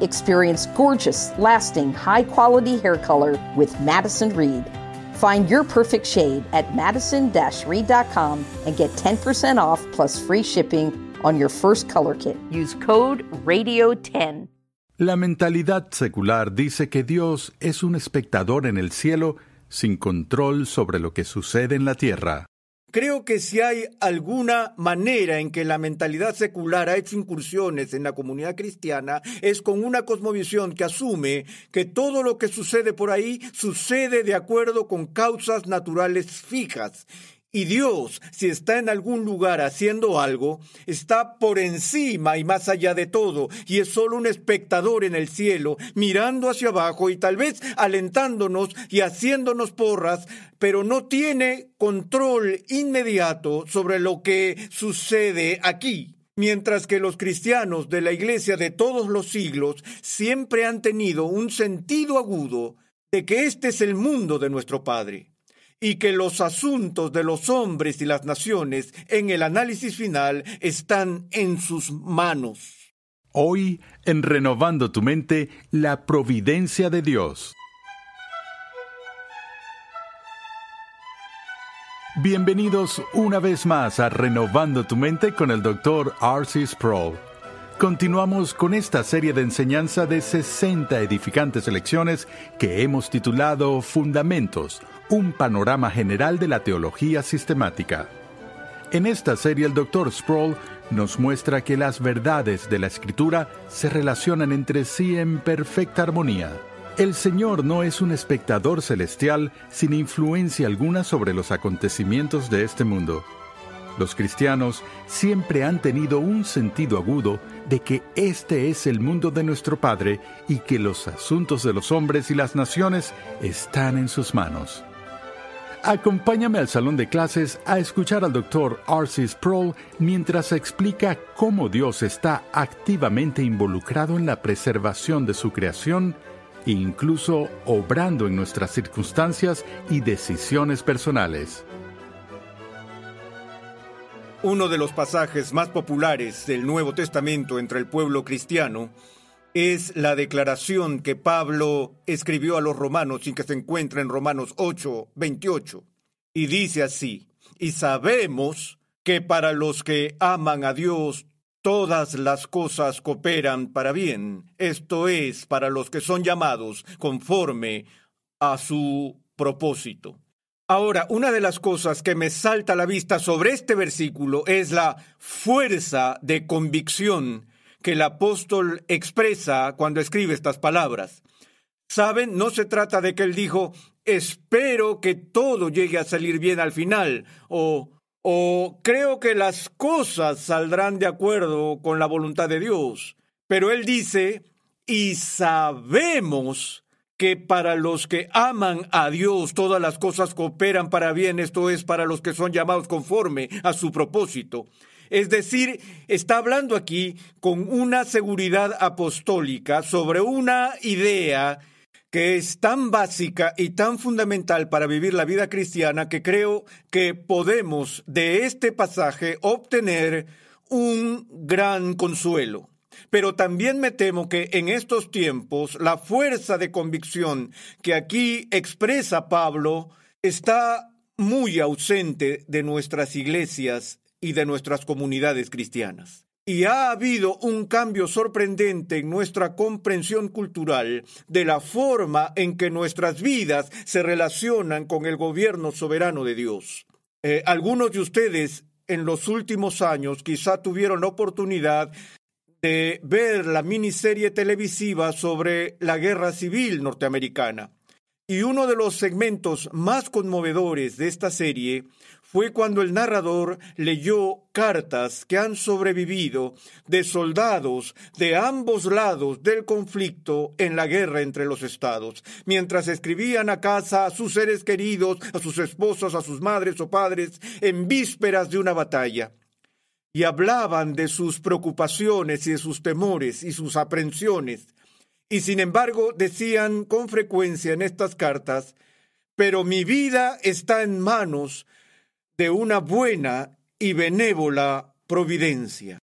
Experience gorgeous, lasting, high quality hair color with Madison Reed. Find your perfect shade at madison reed.com and get 10% off plus free shipping on your first color kit. Use code RADIO10. La mentalidad secular dice que Dios es un espectador en el cielo sin control sobre lo que sucede en la tierra. Creo que si hay alguna manera en que la mentalidad secular ha hecho incursiones en la comunidad cristiana es con una cosmovisión que asume que todo lo que sucede por ahí sucede de acuerdo con causas naturales fijas y Dios, si está en algún lugar haciendo algo, está por encima y más allá de todo, y es solo un espectador en el cielo, mirando hacia abajo y tal vez alentándonos y haciéndonos porras, pero no tiene control inmediato sobre lo que sucede aquí. Mientras que los cristianos de la Iglesia de todos los siglos siempre han tenido un sentido agudo de que este es el mundo de nuestro Padre y que los asuntos de los hombres y las naciones en el análisis final están en sus manos. Hoy, en Renovando tu mente, la providencia de Dios. Bienvenidos una vez más a Renovando tu mente con el Dr. R.C. Sproul. Continuamos con esta serie de enseñanza de 60 edificantes lecciones que hemos titulado Fundamentos, un panorama general de la teología sistemática. En esta serie el Dr. Sproul nos muestra que las verdades de la Escritura se relacionan entre sí en perfecta armonía. El Señor no es un espectador celestial sin influencia alguna sobre los acontecimientos de este mundo. Los cristianos siempre han tenido un sentido agudo de que este es el mundo de nuestro Padre y que los asuntos de los hombres y las naciones están en sus manos. Acompáñame al salón de clases a escuchar al Dr. R.C. Sproul mientras explica cómo Dios está activamente involucrado en la preservación de su creación incluso obrando en nuestras circunstancias y decisiones personales. Uno de los pasajes más populares del Nuevo Testamento entre el pueblo cristiano es la declaración que Pablo escribió a los romanos y que se encuentra en Romanos 8, 28. Y dice así, y sabemos que para los que aman a Dios todas las cosas cooperan para bien, esto es, para los que son llamados conforme a su propósito. Ahora, una de las cosas que me salta a la vista sobre este versículo es la fuerza de convicción que el apóstol expresa cuando escribe estas palabras. Saben, no se trata de que él dijo, espero que todo llegue a salir bien al final, o, o creo que las cosas saldrán de acuerdo con la voluntad de Dios. Pero él dice, y sabemos que para los que aman a Dios todas las cosas cooperan para bien, esto es, para los que son llamados conforme a su propósito. Es decir, está hablando aquí con una seguridad apostólica sobre una idea que es tan básica y tan fundamental para vivir la vida cristiana que creo que podemos de este pasaje obtener un gran consuelo. Pero también me temo que en estos tiempos la fuerza de convicción que aquí expresa Pablo está muy ausente de nuestras iglesias y de nuestras comunidades cristianas. Y ha habido un cambio sorprendente en nuestra comprensión cultural de la forma en que nuestras vidas se relacionan con el gobierno soberano de Dios. Eh, algunos de ustedes en los últimos años quizá tuvieron la oportunidad de ver la miniserie televisiva sobre la guerra civil norteamericana. Y uno de los segmentos más conmovedores de esta serie fue cuando el narrador leyó cartas que han sobrevivido de soldados de ambos lados del conflicto en la guerra entre los estados, mientras escribían a casa a sus seres queridos, a sus esposas, a sus madres o padres, en vísperas de una batalla. Y hablaban de sus preocupaciones y de sus temores y sus aprensiones. Y sin embargo decían con frecuencia en estas cartas, pero mi vida está en manos de una buena y benévola providencia,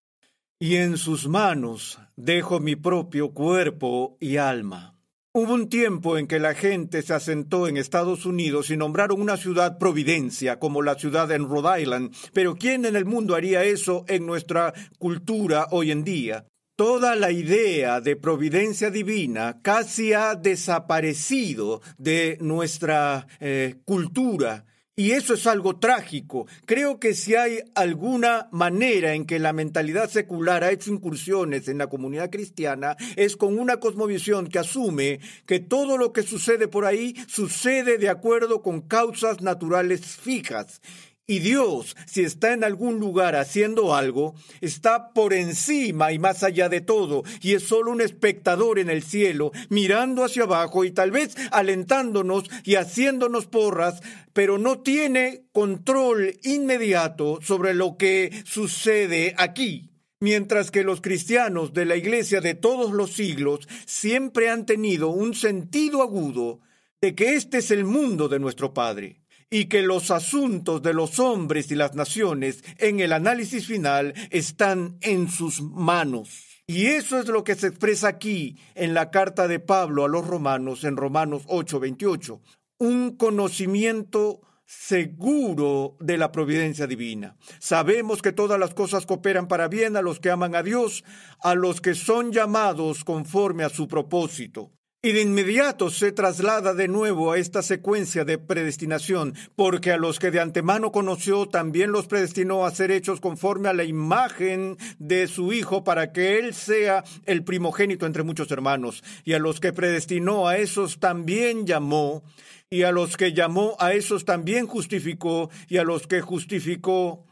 y en sus manos dejo mi propio cuerpo y alma. Hubo un tiempo en que la gente se asentó en Estados Unidos y nombraron una ciudad Providencia, como la ciudad en Rhode Island, pero ¿quién en el mundo haría eso en nuestra cultura hoy en día? Toda la idea de providencia divina casi ha desaparecido de nuestra eh, cultura y eso es algo trágico. Creo que si hay alguna manera en que la mentalidad secular ha hecho incursiones en la comunidad cristiana, es con una cosmovisión que asume que todo lo que sucede por ahí sucede de acuerdo con causas naturales fijas. Y Dios, si está en algún lugar haciendo algo, está por encima y más allá de todo, y es solo un espectador en el cielo, mirando hacia abajo y tal vez alentándonos y haciéndonos porras, pero no tiene control inmediato sobre lo que sucede aquí. Mientras que los cristianos de la Iglesia de todos los siglos siempre han tenido un sentido agudo de que este es el mundo de nuestro Padre y que los asuntos de los hombres y las naciones en el análisis final están en sus manos. Y eso es lo que se expresa aquí en la carta de Pablo a los romanos en Romanos 8:28. Un conocimiento seguro de la providencia divina. Sabemos que todas las cosas cooperan para bien a los que aman a Dios, a los que son llamados conforme a su propósito. Y de inmediato se traslada de nuevo a esta secuencia de predestinación, porque a los que de antemano conoció también los predestinó a ser hechos conforme a la imagen de su Hijo, para que Él sea el primogénito entre muchos hermanos. Y a los que predestinó a esos también llamó, y a los que llamó a esos también justificó, y a los que justificó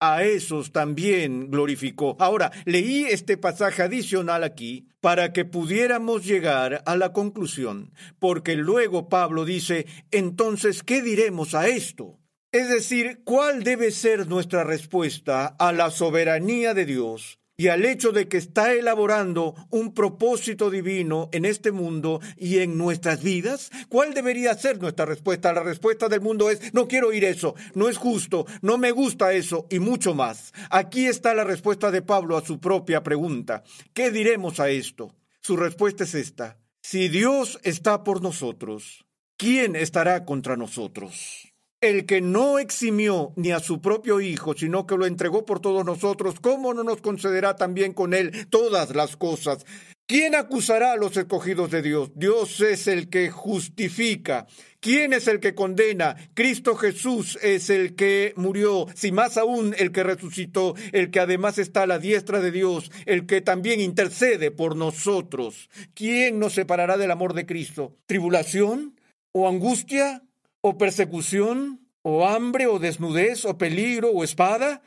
a esos también glorificó. Ahora, leí este pasaje adicional aquí para que pudiéramos llegar a la conclusión, porque luego Pablo dice, entonces, ¿qué diremos a esto? Es decir, ¿cuál debe ser nuestra respuesta a la soberanía de Dios y al hecho de que está elaborando un propósito divino en este mundo y en nuestras vidas? ¿Cuál debería ser nuestra respuesta? La respuesta del mundo es, no quiero oír eso, no es justo, no me gusta eso y mucho más. Aquí está la respuesta de Pablo a su propia pregunta. ¿Qué diremos a esto? Su respuesta es esta. Si Dios está por nosotros, ¿quién estará contra nosotros? El que no eximió ni a su propio Hijo, sino que lo entregó por todos nosotros, ¿cómo no nos concederá también con él todas las cosas? ¿Quién acusará a los escogidos de Dios? Dios es el que justifica. ¿Quién es el que condena? Cristo Jesús es el que murió, si más aún el que resucitó, el que además está a la diestra de Dios, el que también intercede por nosotros. ¿Quién nos separará del amor de Cristo? ¿Tribulación? ¿O angustia? O persecución, o hambre, o desnudez, o peligro, o espada.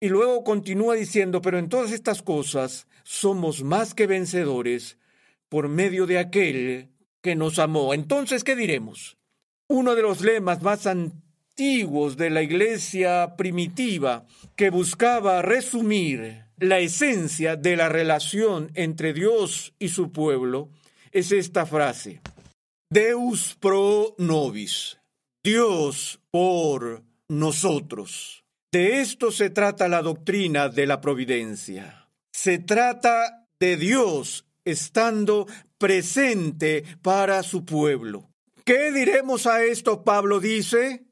Y luego continúa diciendo, pero en todas estas cosas somos más que vencedores por medio de aquel que nos amó. Entonces, ¿qué diremos? Uno de los lemas más antiguos de la iglesia primitiva que buscaba resumir la esencia de la relación entre Dios y su pueblo es esta frase. Deus pro nobis, Dios por nosotros. De esto se trata la doctrina de la providencia. Se trata de Dios estando presente para su pueblo. ¿Qué diremos a esto? Pablo dice,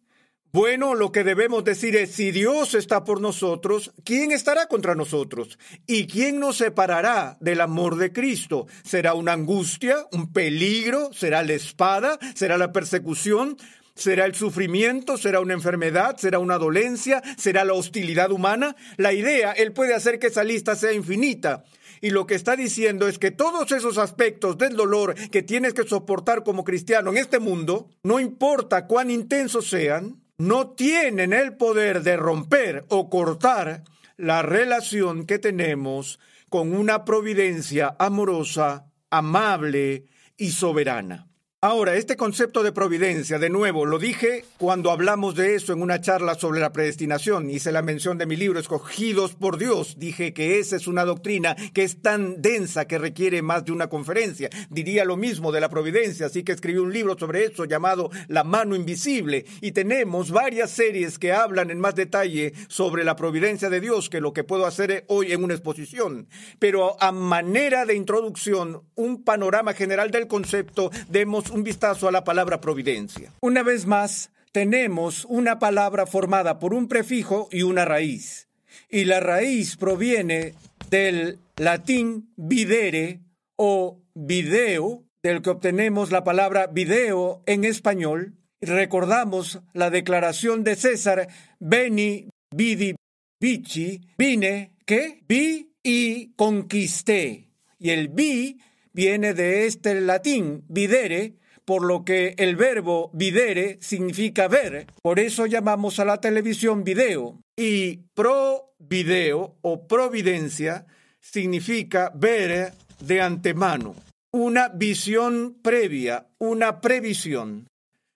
bueno, lo que debemos decir es, si Dios está por nosotros, ¿quién estará contra nosotros? ¿Y quién nos separará del amor de Cristo? ¿Será una angustia, un peligro? ¿Será la espada? ¿Será la persecución? ¿Será el sufrimiento? ¿Será una enfermedad? ¿Será una dolencia? ¿Será la hostilidad humana? La idea, Él puede hacer que esa lista sea infinita. Y lo que está diciendo es que todos esos aspectos del dolor que tienes que soportar como cristiano en este mundo, no importa cuán intensos sean, no tienen el poder de romper o cortar la relación que tenemos con una providencia amorosa, amable y soberana. Ahora, este concepto de providencia, de nuevo, lo dije cuando hablamos de eso en una charla sobre la predestinación. Hice la mención de mi libro Escogidos por Dios. Dije que esa es una doctrina que es tan densa que requiere más de una conferencia. Diría lo mismo de la providencia, así que escribí un libro sobre eso llamado La mano invisible. Y tenemos varias series que hablan en más detalle sobre la providencia de Dios que lo que puedo hacer hoy en una exposición. Pero a manera de introducción, un panorama general del concepto, demos un vistazo a la palabra providencia. Una vez más, tenemos una palabra formada por un prefijo y una raíz. Y la raíz proviene del latín videre o video, del que obtenemos la palabra video en español. Recordamos la declaración de César, veni, vidi, vici, vine, que vi y conquisté. Y el vi viene de este latín, videre, por lo que el verbo videre significa ver. Por eso llamamos a la televisión video. Y pro video o providencia significa ver de antemano, una visión previa, una previsión.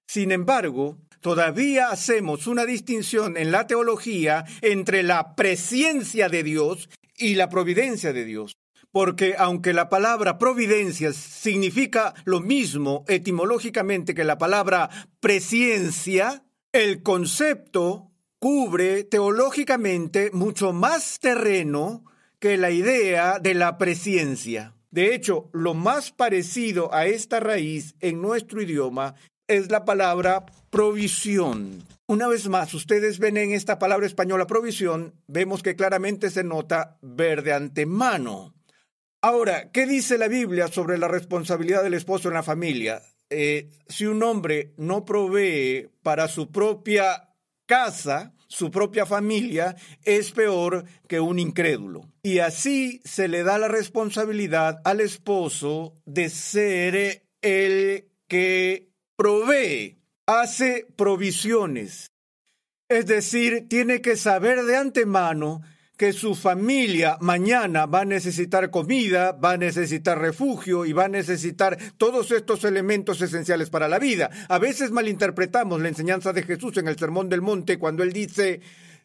Sin embargo, todavía hacemos una distinción en la teología entre la presencia de Dios y la providencia de Dios porque aunque la palabra providencia significa lo mismo etimológicamente que la palabra presciencia, el concepto cubre teológicamente mucho más terreno que la idea de la presciencia. De hecho, lo más parecido a esta raíz en nuestro idioma es la palabra provisión. Una vez más, ustedes ven en esta palabra española provisión, vemos que claramente se nota ver de antemano. Ahora, ¿qué dice la Biblia sobre la responsabilidad del esposo en la familia? Eh, si un hombre no provee para su propia casa, su propia familia, es peor que un incrédulo. Y así se le da la responsabilidad al esposo de ser el que provee, hace provisiones. Es decir, tiene que saber de antemano que su familia mañana va a necesitar comida, va a necesitar refugio y va a necesitar todos estos elementos esenciales para la vida. A veces malinterpretamos la enseñanza de Jesús en el Sermón del Monte cuando él dice,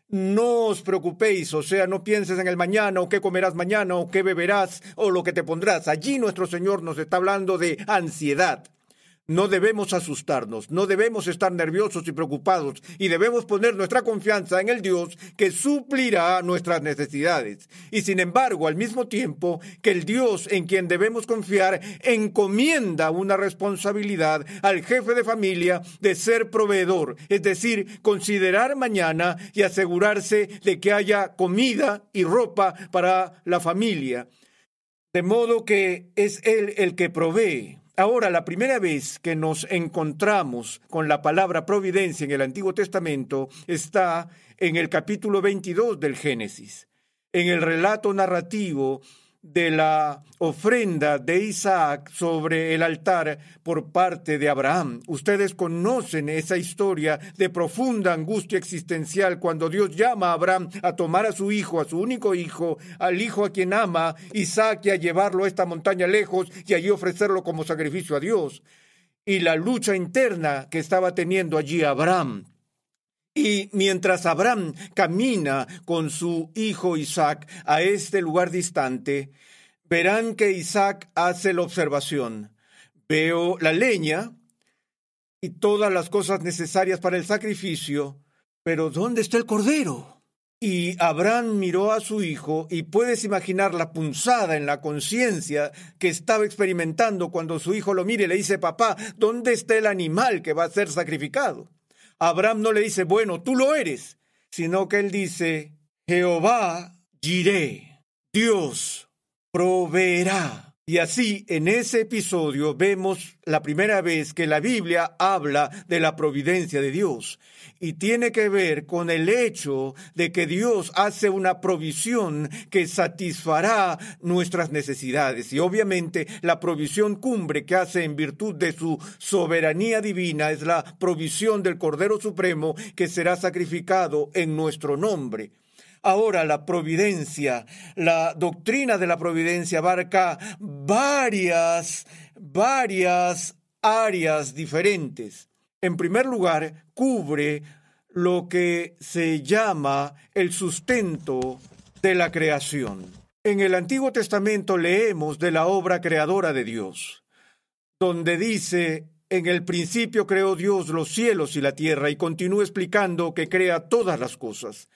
no os preocupéis, o sea, no pienses en el mañana, o qué comerás mañana, o qué beberás, o lo que te pondrás. Allí nuestro Señor nos está hablando de ansiedad. No debemos asustarnos, no debemos estar nerviosos y preocupados y debemos poner nuestra confianza en el Dios que suplirá nuestras necesidades. Y sin embargo, al mismo tiempo que el Dios en quien debemos confiar encomienda una responsabilidad al jefe de familia de ser proveedor, es decir, considerar mañana y asegurarse de que haya comida y ropa para la familia. De modo que es Él el que provee. Ahora, la primera vez que nos encontramos con la palabra providencia en el Antiguo Testamento está en el capítulo 22 del Génesis, en el relato narrativo de la ofrenda de Isaac sobre el altar por parte de Abraham. Ustedes conocen esa historia de profunda angustia existencial cuando Dios llama a Abraham a tomar a su hijo, a su único hijo, al hijo a quien ama, Isaac, y a llevarlo a esta montaña lejos y allí ofrecerlo como sacrificio a Dios. Y la lucha interna que estaba teniendo allí Abraham y mientras Abraham camina con su hijo Isaac a este lugar distante, verán que Isaac hace la observación. Veo la leña y todas las cosas necesarias para el sacrificio, pero ¿dónde está el cordero? Y Abraham miró a su hijo y puedes imaginar la punzada en la conciencia que estaba experimentando cuando su hijo lo mire y le dice, papá, ¿dónde está el animal que va a ser sacrificado? Abraham no le dice, bueno, tú lo eres, sino que él dice, Jehová giré, Dios proveerá. Y así, en ese episodio vemos la primera vez que la Biblia habla de la providencia de Dios y tiene que ver con el hecho de que Dios hace una provisión que satisfará nuestras necesidades. Y obviamente la provisión cumbre que hace en virtud de su soberanía divina es la provisión del Cordero Supremo que será sacrificado en nuestro nombre. Ahora la providencia, la doctrina de la providencia abarca varias, varias áreas diferentes. En primer lugar, cubre lo que se llama el sustento de la creación. En el Antiguo Testamento leemos de la obra creadora de Dios, donde dice, en el principio creó Dios los cielos y la tierra y continúa explicando que crea todas las cosas.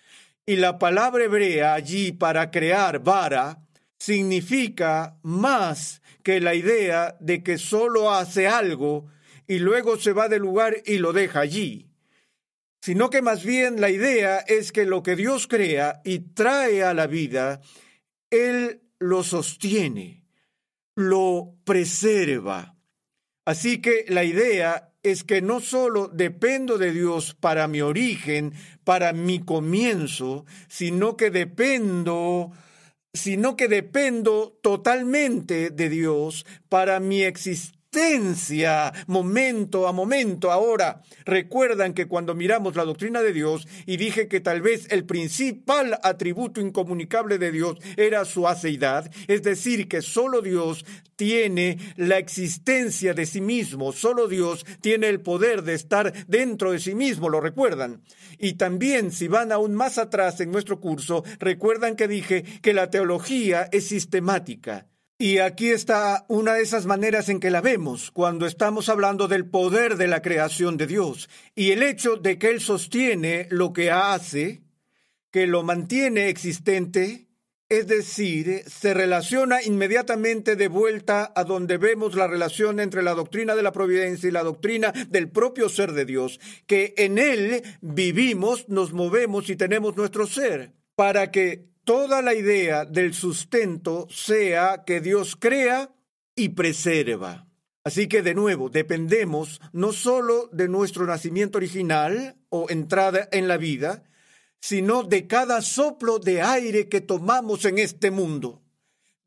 Y la palabra hebrea allí para crear vara significa más que la idea de que solo hace algo y luego se va del lugar y lo deja allí, sino que más bien la idea es que lo que Dios crea y trae a la vida, Él lo sostiene, lo preserva. Así que la idea es que no solo dependo de Dios para mi origen, para mi comienzo, sino que dependo sino que dependo totalmente de Dios para mi existencia momento a momento. Ahora, recuerdan que cuando miramos la doctrina de Dios y dije que tal vez el principal atributo incomunicable de Dios era su aceidad, es decir, que solo Dios tiene la existencia de sí mismo, solo Dios tiene el poder de estar dentro de sí mismo, ¿lo recuerdan? Y también, si van aún más atrás en nuestro curso, recuerdan que dije que la teología es sistemática. Y aquí está una de esas maneras en que la vemos cuando estamos hablando del poder de la creación de Dios y el hecho de que Él sostiene lo que hace, que lo mantiene existente, es decir, se relaciona inmediatamente de vuelta a donde vemos la relación entre la doctrina de la providencia y la doctrina del propio ser de Dios, que en Él vivimos, nos movemos y tenemos nuestro ser, para que toda la idea del sustento sea que Dios crea y preserva. Así que de nuevo, dependemos no solo de nuestro nacimiento original o entrada en la vida, sino de cada soplo de aire que tomamos en este mundo.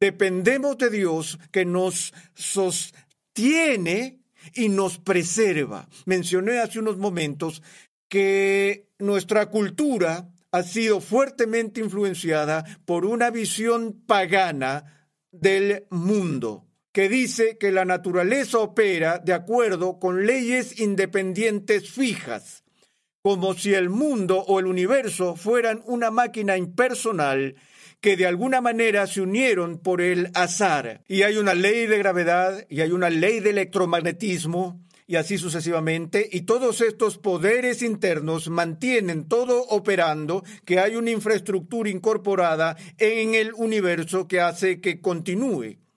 Dependemos de Dios que nos sostiene y nos preserva. Mencioné hace unos momentos que nuestra cultura ha sido fuertemente influenciada por una visión pagana del mundo que dice que la naturaleza opera de acuerdo con leyes independientes fijas, como si el mundo o el universo fueran una máquina impersonal que de alguna manera se unieron por el azar. Y hay una ley de gravedad y hay una ley de electromagnetismo y así sucesivamente, y todos estos poderes internos mantienen todo operando, que hay una infraestructura incorporada en el universo que hace que continúe.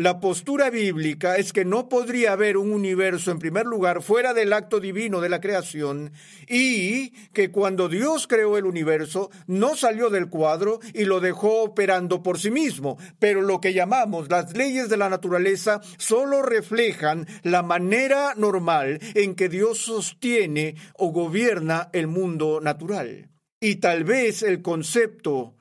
La postura bíblica es que no podría haber un universo en primer lugar fuera del acto divino de la creación y que cuando Dios creó el universo no salió del cuadro y lo dejó operando por sí mismo, pero lo que llamamos las leyes de la naturaleza solo reflejan la manera normal en que Dios sostiene o gobierna el mundo natural. Y tal vez el concepto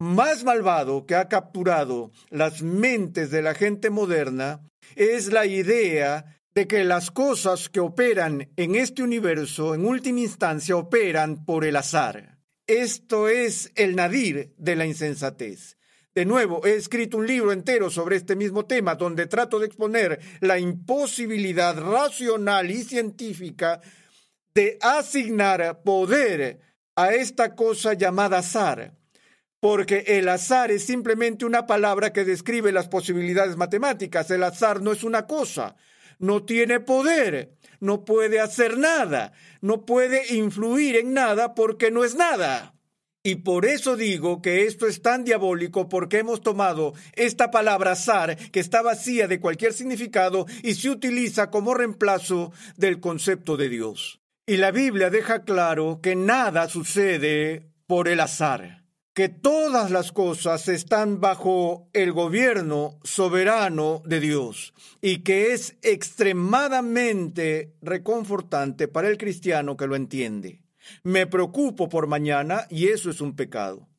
más malvado que ha capturado las mentes de la gente moderna es la idea de que las cosas que operan en este universo en última instancia operan por el azar. Esto es el nadir de la insensatez. De nuevo, he escrito un libro entero sobre este mismo tema donde trato de exponer la imposibilidad racional y científica de asignar poder a esta cosa llamada azar porque el azar es simplemente una palabra que describe las posibilidades matemáticas. El azar no es una cosa, no tiene poder, no puede hacer nada, no puede influir en nada porque no es nada. Y por eso digo que esto es tan diabólico porque hemos tomado esta palabra azar que está vacía de cualquier significado y se utiliza como reemplazo del concepto de Dios. Y la Biblia deja claro que nada sucede por el azar que todas las cosas están bajo el gobierno soberano de Dios y que es extremadamente reconfortante para el cristiano que lo entiende. Me preocupo por mañana y eso es un pecado.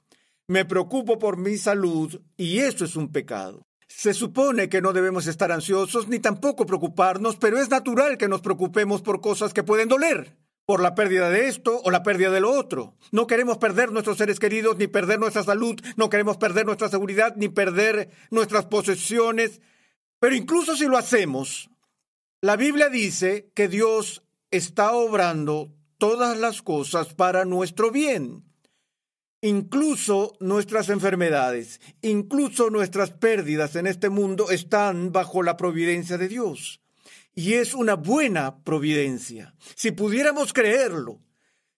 Me preocupo por mi salud y eso es un pecado. Se supone que no debemos estar ansiosos ni tampoco preocuparnos, pero es natural que nos preocupemos por cosas que pueden doler por la pérdida de esto o la pérdida de lo otro. No queremos perder nuestros seres queridos, ni perder nuestra salud, no queremos perder nuestra seguridad, ni perder nuestras posesiones. Pero incluso si lo hacemos, la Biblia dice que Dios está obrando todas las cosas para nuestro bien. Incluso nuestras enfermedades, incluso nuestras pérdidas en este mundo están bajo la providencia de Dios y es una buena providencia. Si pudiéramos creerlo,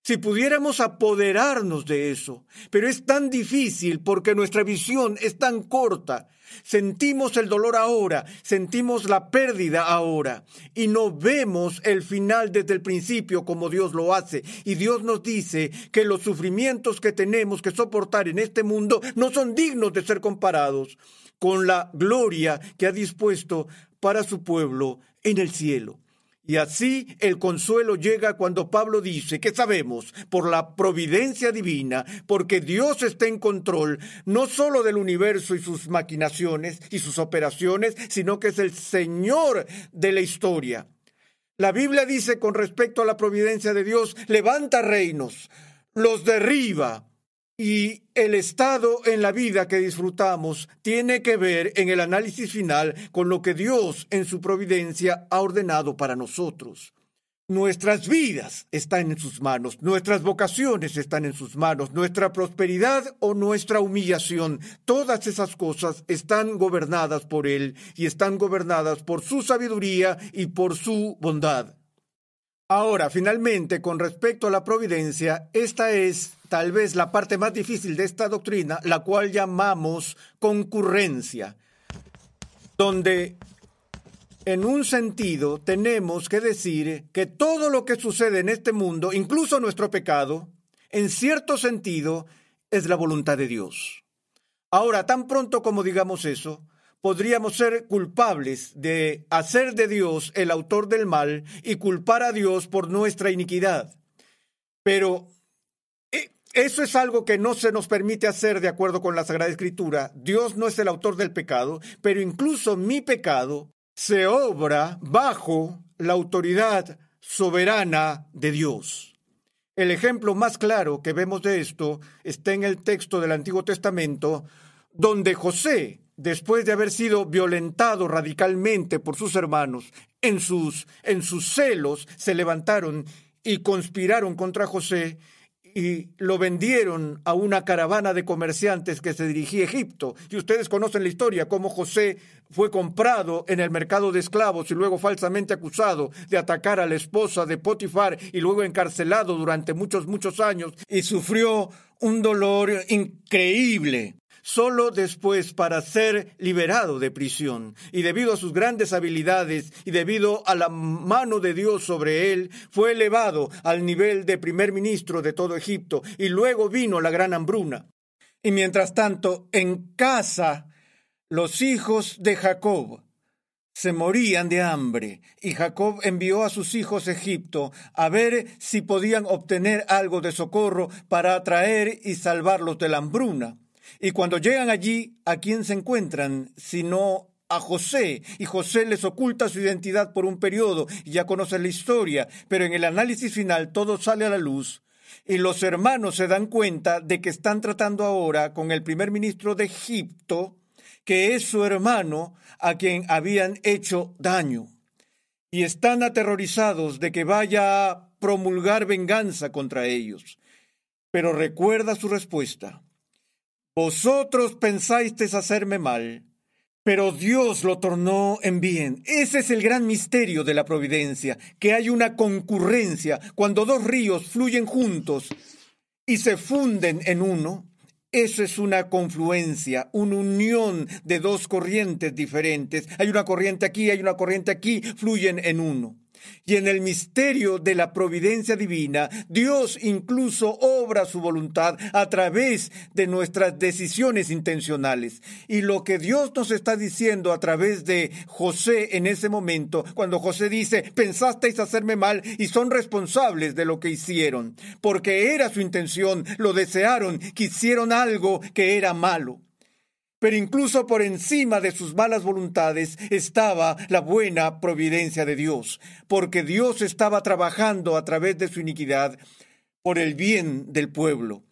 si pudiéramos apoderarnos de eso, pero es tan difícil porque nuestra visión es tan corta. Sentimos el dolor ahora, sentimos la pérdida ahora y no vemos el final desde el principio como Dios lo hace. Y Dios nos dice que los sufrimientos que tenemos que soportar en este mundo no son dignos de ser comparados con la gloria que ha dispuesto para su pueblo en el cielo. Y así el consuelo llega cuando Pablo dice que sabemos por la providencia divina, porque Dios está en control no solo del universo y sus maquinaciones y sus operaciones, sino que es el Señor de la historia. La Biblia dice con respecto a la providencia de Dios, levanta reinos, los derriba, y el estado en la vida que disfrutamos tiene que ver en el análisis final con lo que Dios en su providencia ha ordenado para nosotros. Nuestras vidas están en sus manos, nuestras vocaciones están en sus manos, nuestra prosperidad o nuestra humillación, todas esas cosas están gobernadas por Él y están gobernadas por su sabiduría y por su bondad. Ahora, finalmente, con respecto a la providencia, esta es tal vez la parte más difícil de esta doctrina, la cual llamamos concurrencia, donde en un sentido tenemos que decir que todo lo que sucede en este mundo, incluso nuestro pecado, en cierto sentido, es la voluntad de Dios. Ahora, tan pronto como digamos eso, podríamos ser culpables de hacer de Dios el autor del mal y culpar a Dios por nuestra iniquidad. Pero eh, eso es algo que no se nos permite hacer de acuerdo con la Sagrada Escritura. Dios no es el autor del pecado, pero incluso mi pecado se obra bajo la autoridad soberana de Dios. El ejemplo más claro que vemos de esto está en el texto del Antiguo Testamento, donde José después de haber sido violentado radicalmente por sus hermanos, en sus, en sus celos se levantaron y conspiraron contra José y lo vendieron a una caravana de comerciantes que se dirigía a Egipto. Y ustedes conocen la historia, cómo José fue comprado en el mercado de esclavos y luego falsamente acusado de atacar a la esposa de Potifar y luego encarcelado durante muchos, muchos años y sufrió un dolor increíble solo después para ser liberado de prisión. Y debido a sus grandes habilidades y debido a la mano de Dios sobre él, fue elevado al nivel de primer ministro de todo Egipto. Y luego vino la gran hambruna. Y mientras tanto, en casa, los hijos de Jacob se morían de hambre, y Jacob envió a sus hijos a Egipto a ver si podían obtener algo de socorro para atraer y salvarlos de la hambruna. Y cuando llegan allí, ¿a quién se encuentran? Sino a José, y José les oculta su identidad por un periodo, y ya conocen la historia, pero en el análisis final todo sale a la luz, y los hermanos se dan cuenta de que están tratando ahora con el primer ministro de Egipto, que es su hermano a quien habían hecho daño, y están aterrorizados de que vaya a promulgar venganza contra ellos. Pero recuerda su respuesta. Vosotros pensáis hacerme mal, pero Dios lo tornó en bien. Ese es el gran misterio de la providencia, que hay una concurrencia cuando dos ríos fluyen juntos y se funden en uno. Eso es una confluencia, una unión de dos corrientes diferentes. Hay una corriente aquí, hay una corriente aquí, fluyen en uno. Y en el misterio de la providencia divina, Dios incluso obra su voluntad a través de nuestras decisiones intencionales. Y lo que Dios nos está diciendo a través de José en ese momento, cuando José dice, pensasteis hacerme mal y son responsables de lo que hicieron, porque era su intención, lo desearon, quisieron algo que era malo pero incluso por encima de sus malas voluntades estaba la buena providencia de Dios, porque Dios estaba trabajando a través de su iniquidad por el bien del pueblo.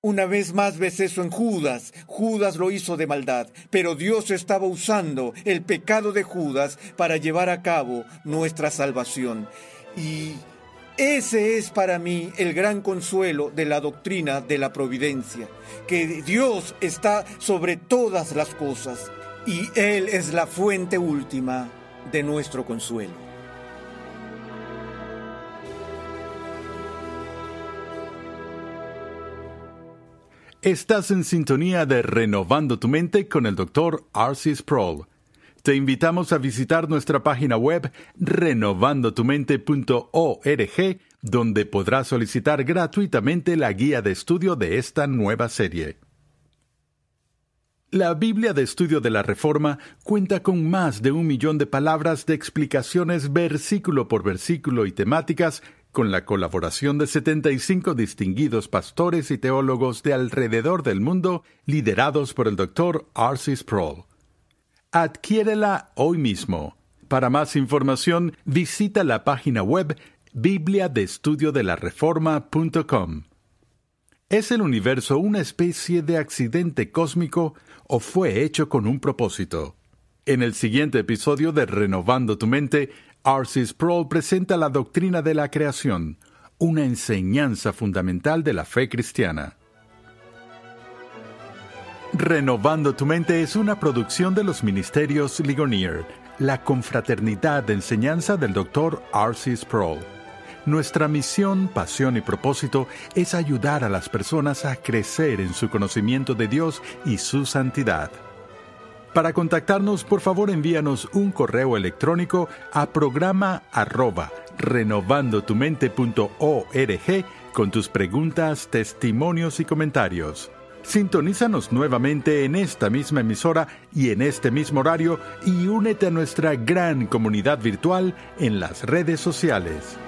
Una vez más ves eso en Judas. Judas lo hizo de maldad, pero Dios estaba usando el pecado de Judas para llevar a cabo nuestra salvación. Y ese es para mí el gran consuelo de la doctrina de la providencia, que Dios está sobre todas las cosas y Él es la fuente última de nuestro consuelo. Estás en sintonía de Renovando tu Mente con el Dr. Arcis Sproul. Te invitamos a visitar nuestra página web renovandotumente.org, donde podrás solicitar gratuitamente la guía de estudio de esta nueva serie. La Biblia de Estudio de la Reforma cuenta con más de un millón de palabras de explicaciones versículo por versículo y temáticas con la colaboración de 75 distinguidos pastores y teólogos de alrededor del mundo liderados por el Dr. R.C. Sproul. Adquiérela hoy mismo. Para más información, visita la página web bibliadeestudiodelareforma.com. ¿Es el universo una especie de accidente cósmico o fue hecho con un propósito? En el siguiente episodio de Renovando tu Mente, R.C. Sproul presenta la doctrina de la creación, una enseñanza fundamental de la fe cristiana. Renovando tu mente es una producción de los ministerios Ligonier, la confraternidad de enseñanza del Dr. R.C. Sproul. Nuestra misión, pasión y propósito es ayudar a las personas a crecer en su conocimiento de Dios y su santidad. Para contactarnos, por favor envíanos un correo electrónico a programa arroba renovandotumente.org con tus preguntas, testimonios y comentarios. Sintonízanos nuevamente en esta misma emisora y en este mismo horario y únete a nuestra gran comunidad virtual en las redes sociales.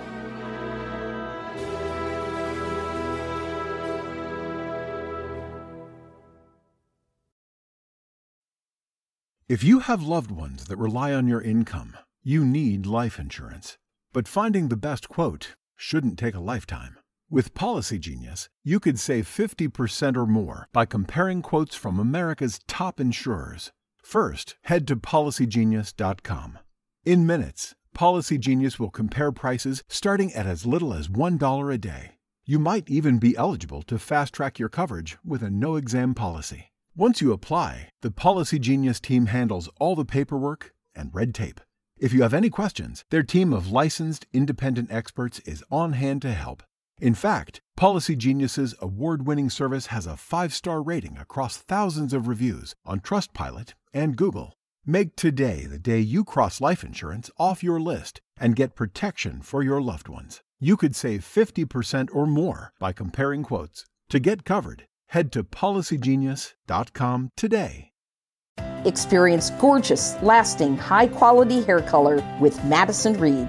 If you have loved ones that rely on your income, you need life insurance. But finding the best quote shouldn't take a lifetime. With Policy Genius, you could save 50% or more by comparing quotes from America's top insurers. First, head to policygenius.com. In minutes, Policy Genius will compare prices starting at as little as $1 a day. You might even be eligible to fast track your coverage with a no exam policy. Once you apply, the Policy Genius team handles all the paperwork and red tape. If you have any questions, their team of licensed independent experts is on hand to help. In fact, Policy Genius's award winning service has a five star rating across thousands of reviews on Trustpilot and Google. Make today the day you cross life insurance off your list and get protection for your loved ones. You could save 50% or more by comparing quotes. To get covered, head to policygenius.com today. Experience gorgeous, lasting, high quality hair color with Madison Reed.